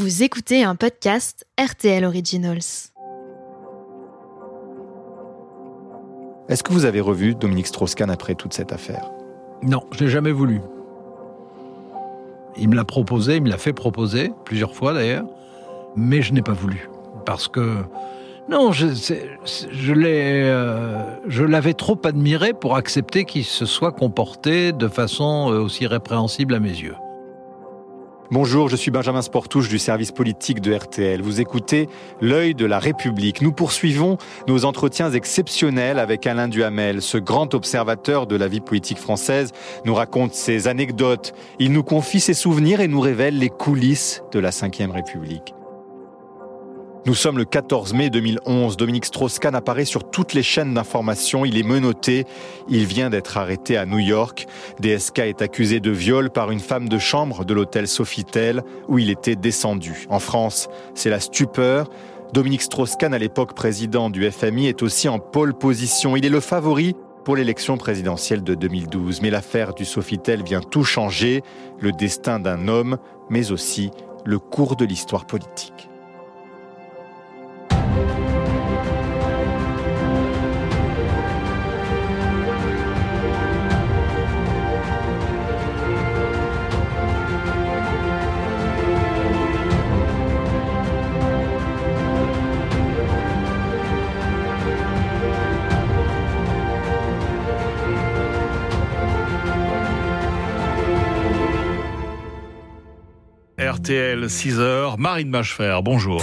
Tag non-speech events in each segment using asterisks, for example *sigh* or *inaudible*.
Vous écoutez un podcast RTL Originals. Est-ce que vous avez revu Dominique Strauss-Kahn après toute cette affaire? Non, je l'ai jamais voulu. Il me l'a proposé, il me l'a fait proposer, plusieurs fois d'ailleurs, mais je n'ai pas voulu. Parce que, non, je, je l'ai, euh, je l'avais trop admiré pour accepter qu'il se soit comporté de façon euh, aussi répréhensible à mes yeux. Bonjour, je suis Benjamin Sportouche du service politique de RTL. Vous écoutez L'œil de la République. Nous poursuivons nos entretiens exceptionnels avec Alain Duhamel. Ce grand observateur de la vie politique française nous raconte ses anecdotes. Il nous confie ses souvenirs et nous révèle les coulisses de la Ve République. Nous sommes le 14 mai 2011. Dominique Strauss-Kahn apparaît sur toutes les chaînes d'information. Il est menotté. Il vient d'être arrêté à New York. DSK est accusé de viol par une femme de chambre de l'hôtel Sofitel où il était descendu. En France, c'est la stupeur. Dominique Strauss-Kahn, à l'époque président du FMI, est aussi en pole position. Il est le favori pour l'élection présidentielle de 2012. Mais l'affaire du Sofitel vient tout changer, le destin d'un homme, mais aussi le cours de l'histoire politique. RTL 6h, Marine Machefer, bonjour.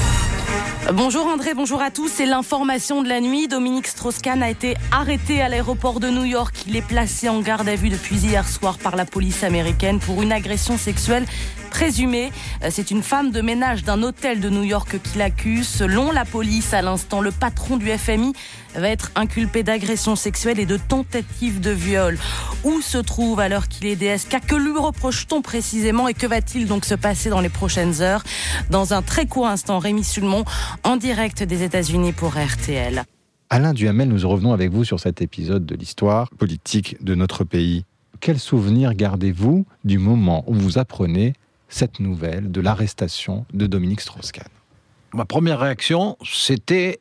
Bonjour André, bonjour à tous. C'est l'information de la nuit. Dominique Strauss-Kahn a été arrêté à l'aéroport de New York. Il est placé en garde à vue depuis hier soir par la police américaine pour une agression sexuelle présumée. Euh, c'est une femme de ménage d'un hôtel de New York qui l'accuse. Selon la police, à l'instant, le patron du FMI va être inculpé d'agression sexuelle et de tentative de viol. Où se trouve alors qu'il est DSK Que lui reproche-t-on précisément? Et que va-t-il donc se passer dans les prochaines heures? Dans un très court instant, Rémi Sulmon en direct des États-Unis pour RTL. Alain Duhamel, nous revenons avec vous sur cet épisode de l'histoire politique de notre pays. Quel souvenir gardez-vous du moment où vous apprenez cette nouvelle de l'arrestation de Dominique Strauss-Kahn Ma première réaction, c'était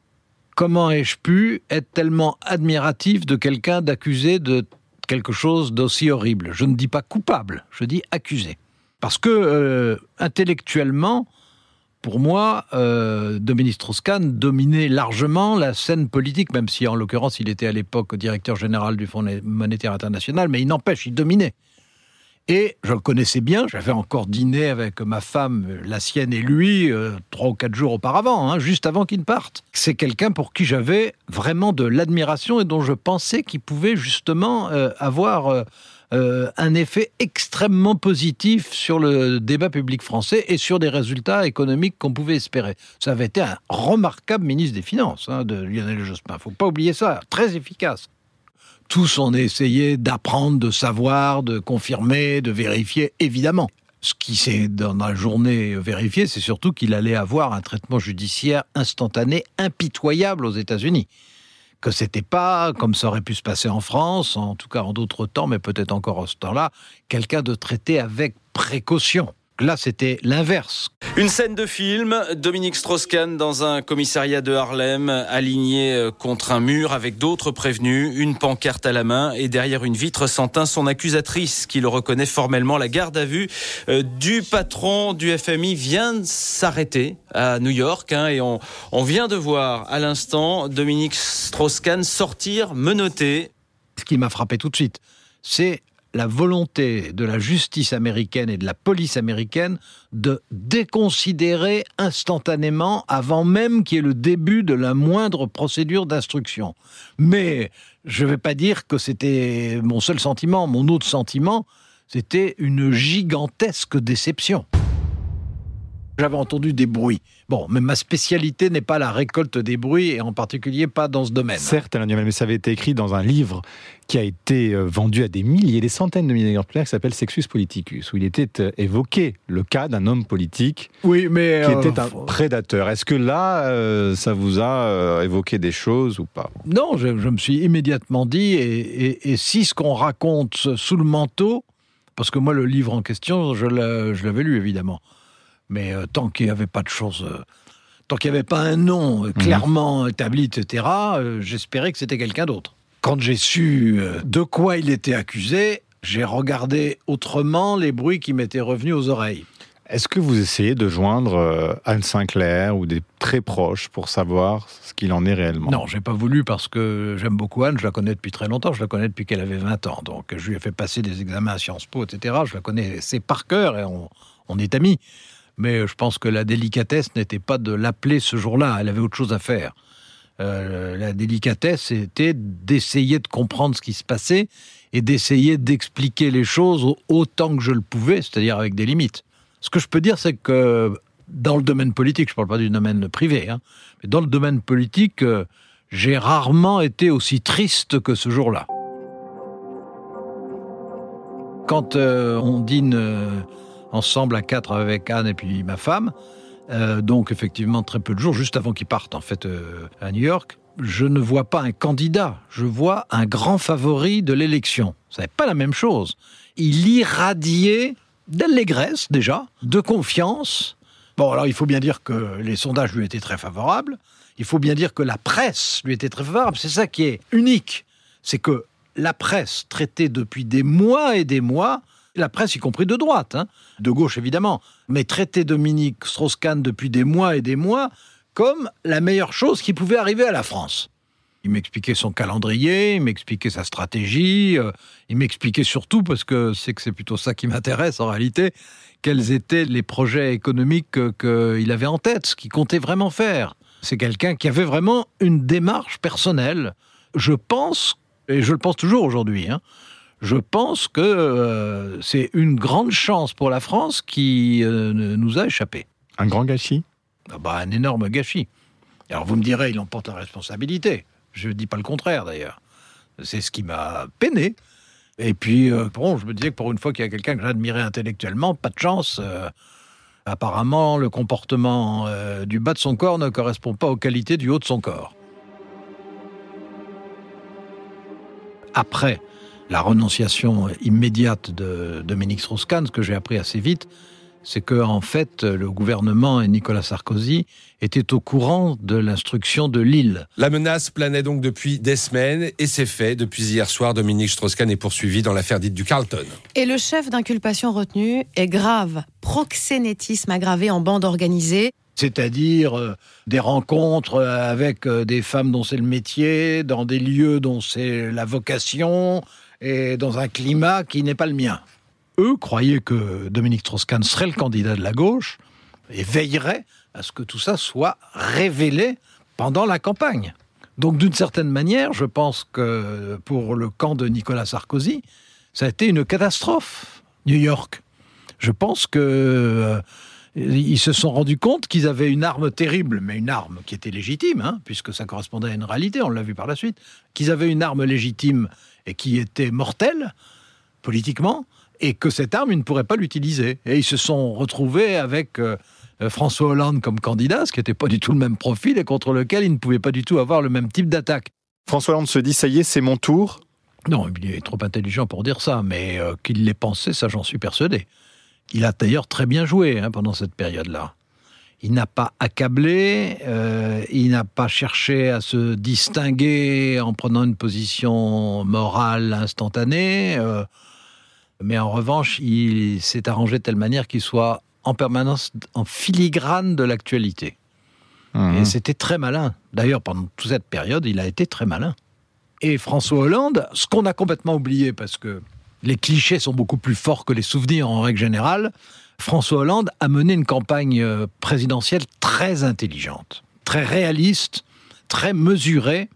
comment ai-je pu être tellement admiratif de quelqu'un d'accusé de quelque chose d'aussi horrible? Je ne dis pas coupable, je dis accusé. Parce que euh, intellectuellement, pour moi, euh, Dominique Strauss-Kahn dominait largement la scène politique, même si en l'occurrence il était à l'époque directeur général du Fonds monétaire international, mais il n'empêche, il dominait. Et je le connaissais bien, j'avais encore dîné avec ma femme, la sienne et lui, euh, trois ou quatre jours auparavant, hein, juste avant qu'il ne parte. C'est quelqu'un pour qui j'avais vraiment de l'admiration et dont je pensais qu'il pouvait justement euh, avoir euh, un effet extrêmement positif sur le débat public français et sur des résultats économiques qu'on pouvait espérer. Ça avait été un remarquable ministre des Finances hein, de Lionel Jospin. Il Faut pas oublier ça, très efficace tous on essayé d'apprendre, de savoir, de confirmer, de vérifier, évidemment. Ce qui s'est dans la journée vérifié, c'est surtout qu'il allait avoir un traitement judiciaire instantané, impitoyable aux États-Unis. Que c'était pas, comme ça aurait pu se passer en France, en tout cas en d'autres temps, mais peut-être encore en ce temps-là, quelqu'un de traité avec précaution. Là, c'était l'inverse. Une scène de film, Dominique Strauss-Kahn dans un commissariat de Harlem, aligné euh, contre un mur avec d'autres prévenus, une pancarte à la main et derrière une vitre sans teint son accusatrice qui le reconnaît formellement. La garde à vue euh, du patron du FMI vient de s'arrêter à New York hein, et on, on vient de voir à l'instant Dominique Strauss-Kahn sortir menotté. Ce qui m'a frappé tout de suite, c'est la volonté de la justice américaine et de la police américaine de déconsidérer instantanément avant même qu'il y ait le début de la moindre procédure d'instruction. Mais je ne vais pas dire que c'était mon seul sentiment. Mon autre sentiment, c'était une gigantesque déception. J'avais entendu des bruits. Bon, mais ma spécialité n'est pas la récolte des bruits, et en particulier pas dans ce domaine. Certes, Alain mais ça avait été écrit dans un livre qui a été euh, vendu à des milliers, des centaines de milliers d'exemplaires, qui s'appelle Sexus Politicus, où il était euh, évoqué le cas d'un homme politique oui, mais qui était un prédateur. Est-ce que là, euh, ça vous a évoqué des choses ou pas? Non, je, me suis immédiatement dit, et, et si ce qu'on raconte sous le manteau, parce que moi, le livre en question, je l'avais lu évidemment. Mais euh, tant qu'il n'y avait pas de choses, euh, tant qu'il n'y avait pas un nom euh, clairement établi, etc., j'espérais que c'était quelqu'un d'autre. Quand j'ai su de quoi il était accusé, j'ai regardé autrement les bruits qui m'étaient revenus aux oreilles. Est-ce que vous essayez de joindre Anne Sinclair ou des très proches pour savoir ce qu'il en est réellement? Non, j'ai pas voulu parce que j'aime beaucoup Anne, je la connais depuis très longtemps, je la connais depuis qu'elle avait 20 ans. Donc je lui ai fait passer des examens à Sciences Po, etc. Je la connais, c'est par cœur et on, on est amis. Mais je pense que la délicatesse n'était pas de l'appeler ce jour-là, elle avait autre chose à faire. Euh, la délicatesse, c'était d'essayer de comprendre ce qui se passait et d'essayer d'expliquer les choses autant que je le pouvais, c'est-à-dire avec des limites. Ce que je peux dire, c'est que dans le domaine politique, je ne parle pas du domaine privé, hein, mais dans le domaine politique, euh, j'ai rarement été aussi triste que ce jour-là. Quand euh, on dîne euh, ensemble à quatre avec Anne et puis ma femme, euh, donc effectivement très peu de jours, juste avant qu'ils partent en fait euh, à New York, je ne vois pas un candidat, je vois un grand favori de l'élection. Ce n'est pas la même chose. Il irradiait d'allégresse déjà, de confiance. Bon, alors il faut bien dire que les sondages lui étaient très favorables. Il faut bien dire que la presse lui était très favorable. C'est ça qui est unique. C'est que la presse traitait depuis des mois et des mois, la presse y compris de droite, hein, de gauche évidemment, mais traitait Dominique Strauss-Kahn depuis des mois et des mois comme la meilleure chose qui pouvait arriver à la France. Il m'expliquait son calendrier, il m'expliquait sa stratégie, euh, il m'expliquait surtout, parce que c'est que c'est plutôt ça qui m'intéresse en réalité, quels étaient les projets économiques que- qu'il avait en tête, ce qu'il comptait vraiment faire. C'est quelqu'un qui avait vraiment une démarche personnelle. Je pense, et je le pense toujours aujourd'hui, hein, je pense que euh, c'est une grande chance pour la France qui euh, nous a échappé. Un grand gâchis? Ah bah, un énorme gâchis. Alors vous me direz, il en porte la responsabilité. Je ne dis pas le contraire d'ailleurs. C'est ce qui m'a peiné. Et puis, euh, bon, je me disais que pour une fois qu'il y a quelqu'un que j'admirais intellectuellement, pas de chance. apparemment, le comportement du bas de son corps ne correspond pas aux qualités du haut de son corps. Après la renonciation immédiate de Dominique Strauss-Kahn, ce que j'ai appris assez vite, c'est que en fait le gouvernement et Nicolas Sarkozy étaient au courant de l'instruction de Lille. La menace planait donc depuis des semaines et c'est fait. Depuis hier soir, Dominique Strauss-Kahn est poursuivi dans l'affaire dite du Carlton. Et le chef d'inculpation retenu est grave. Proxénétisme aggravé en bande organisée. C'est-à-dire euh, des rencontres avec euh, des femmes dont c'est le métier, dans des lieux dont c'est la vocation, et dans un climat qui n'est pas le mien. Eux croyaient que Dominique Strauss-Kahn serait le candidat de la gauche et veillerait à ce que tout ça soit révélé pendant la campagne. Donc d'une certaine manière, je pense que pour le camp de Nicolas Sarkozy, ça a été une catastrophe, New York. Je pense que euh, ils se sont rendus compte qu'ils avaient une arme terrible, mais une arme qui était légitime, hein, puisque ça correspondait à une réalité, on l'a vu par la suite, qu'ils avaient une arme légitime et qui était mortelle, politiquement, et que cette arme, ils ne pourraient pas l'utiliser. Et ils se sont retrouvés avec euh, euh, François Hollande comme candidat, ce qui n'était pas du tout le même profil et contre lequel ils ne pouvaient pas du tout avoir le même type d'attaque. François Hollande se dit, ça y est, c'est mon tour. Non, il est trop intelligent pour dire ça, mais euh, qu'il l'ait pensé, ça j'en suis persuadé. Il a d'ailleurs très bien joué hein, pendant cette période-là. Il n'a pas accablé, euh, il n'a pas cherché à se distinguer en prenant une position morale instantanée, euh, mais en revanche, il s'est arrangé de telle manière qu'il soit en permanence en filigrane de l'actualité. Mhm. Et c'était très malin. D'ailleurs, pendant toute cette période, il a été très malin. Et François Hollande, ce qu'on a complètement oublié, parce que les clichés sont beaucoup plus forts que les souvenirs en règle générale, François Hollande a mené une campagne euh, présidentielle très intelligente, très réaliste, très mesurée,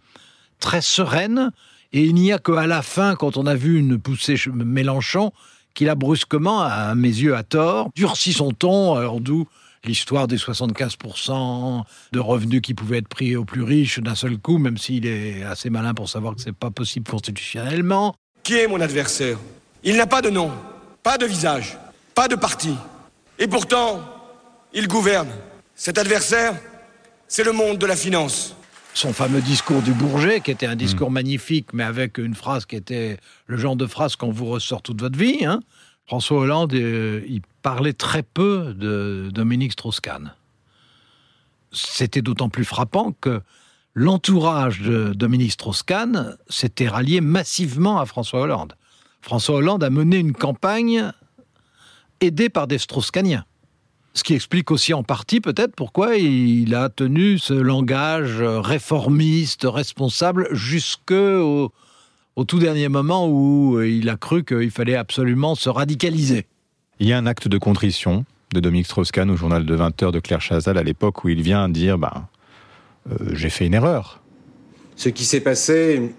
très sereine. Et il n'y a qu'à la fin, quand on a vu une poussée ch- Mélenchon, qu'il a brusquement, à mes yeux à tort, durci son ton, alors d'où l'histoire des 75% de revenus qui pouvaient être pris aux plus riches d'un seul coup, même s'il est assez malin pour savoir que c'est pas possible constitutionnellement. Qui est mon adversaire? Il n'a pas de nom, pas de visage, pas de parti. Et pourtant, il gouverne. Cet adversaire, c'est le monde de la finance. Son fameux discours du Bourget, qui était un discours magnifique, mais avec une phrase qui était le genre de phrase qu'on vous ressort toute votre vie. hein. François Hollande, euh, il parlait très peu de Dominique Strauss-Kahn. C'était d'autant plus frappant que l'entourage de Dominique Strauss-Kahn s'était rallié massivement à François Hollande. François Hollande a mené une campagne aidé par des Strauss-Kahniens. Ce qui explique aussi en partie peut-être pourquoi il a tenu ce langage réformiste, responsable, jusqu'au au tout dernier moment où il a cru qu'il fallait absolument se radicaliser. Il y a un acte de contrition de Dominique Strauss-Kahn au journal de 20 heures de Claire Chazal à l'époque où il vient dire euh, j'ai fait une erreur. Ce qui s'est passé,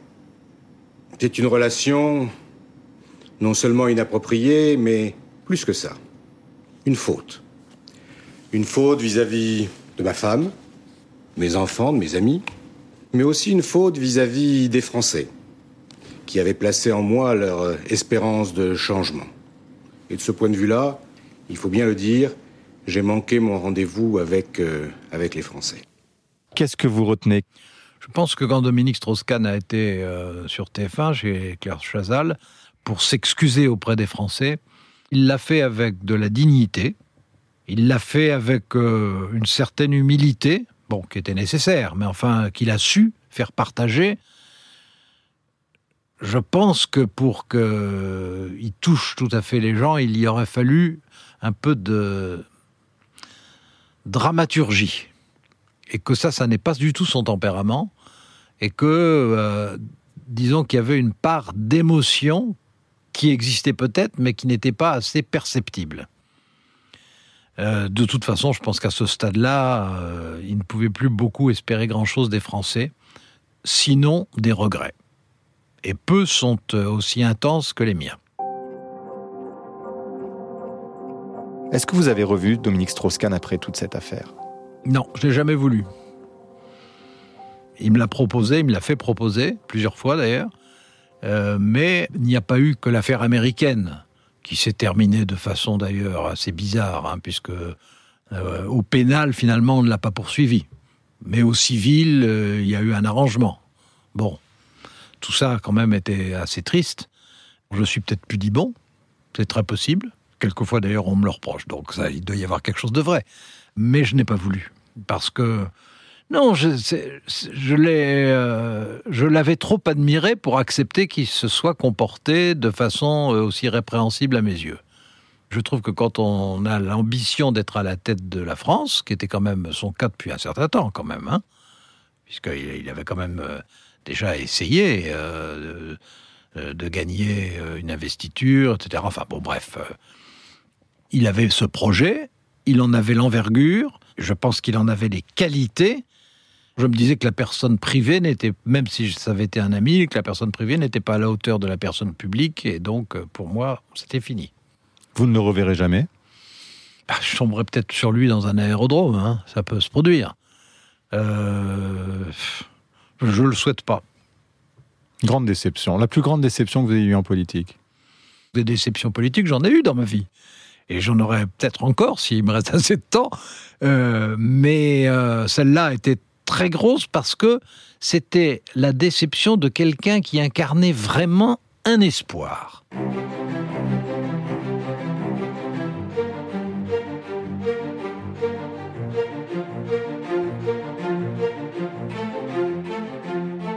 c'est une relation non seulement inappropriée, mais plus que ça. Une faute. Une faute vis-à-vis de ma femme, mes enfants, de mes amis, mais aussi une faute vis-à-vis des Français, qui avaient placé en moi leur espérance de changement. Et de ce point de vue-là, il faut bien le dire, j'ai manqué mon rendez-vous avec, euh, avec les Français. Qu'est-ce que vous retenez? Je pense que quand Dominique Strauss-Kahn a été euh, sur TF1 chez Claire Chazal, pour s'excuser auprès des Français. Il l'a fait avec de la dignité, il l'a fait avec euh, une certaine humilité, bon, qui était nécessaire, mais enfin qu'il a su faire partager. Je pense que pour qu'il touche tout à fait les gens, il y aurait fallu un peu de dramaturgie. Et que ça, ça n'est pas du tout son tempérament. Et que, euh, disons qu'il y avait une part d'émotion qui existait peut-être, mais qui n'était pas assez perceptible. Euh, de toute façon, je pense qu'à ce stade-là, euh, il ne pouvait plus beaucoup espérer grand-chose des Français, sinon des regrets. Et peu sont euh, aussi intenses que les miens. Est-ce que vous avez revu Dominique Strauss-Kahn après toute cette affaire? Non, je l'ai jamais voulu. Il me l'a proposé, il me l'a fait proposer, plusieurs fois d'ailleurs. Euh, mais il n'y a pas eu que l'affaire américaine, qui s'est terminée de façon d'ailleurs assez bizarre, hein, puisque euh, au pénal, finalement, on ne l'a pas poursuivi. Mais au civil, euh, il y a eu un arrangement. Bon, tout ça quand même était assez triste. Je suis peut-être bon, c'est très possible. Quelquefois d'ailleurs on me le reproche, donc ça, il doit y avoir quelque chose de vrai. Mais je n'ai pas voulu, parce que non, euh, je l'avais trop admiré pour accepter qu'il se soit comporté de façon euh, aussi répréhensible à mes yeux. Je trouve que quand on a l'ambition d'être à la tête de la France, qui était quand même son cas depuis un certain temps, quand même, hein, puisqu'il il avait quand même euh, déjà essayé de, de, gagner une investiture, etc. Enfin bon, bref, il avait ce projet, il en avait l'envergure, je pense qu'il en avait les qualités je me disais que la personne privée n'était, même si ça avait été un ami, que la personne privée n'était pas à la hauteur de la personne publique, et donc euh, pour moi, c'était fini. Vous ne le reverrez jamais? Bah, Je tomberai peut-être sur lui dans un aérodrome, hein. ça peut se produire. Euh, je ne le souhaite pas. Grande déception. La plus grande déception que vous ayez eue en politique? Des déceptions politiques, j'en ai eu dans ma vie. Et j'en aurai peut-être encore s'il me reste *laughs* assez de temps. Euh, mais celle-là était très grosse parce que c'était la déception de quelqu'un qui incarnait vraiment un espoir.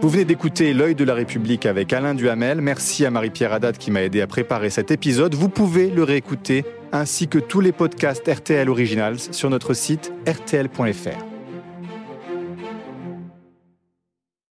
Vous venez d'écouter L'œil de la République avec Alain Duhamel. Merci à Marie-Pierre Haddad qui m'a aidé à préparer cet épisode. Vous pouvez le réécouter ainsi que tous les podcasts RTL Originals sur notre site rtl.fr.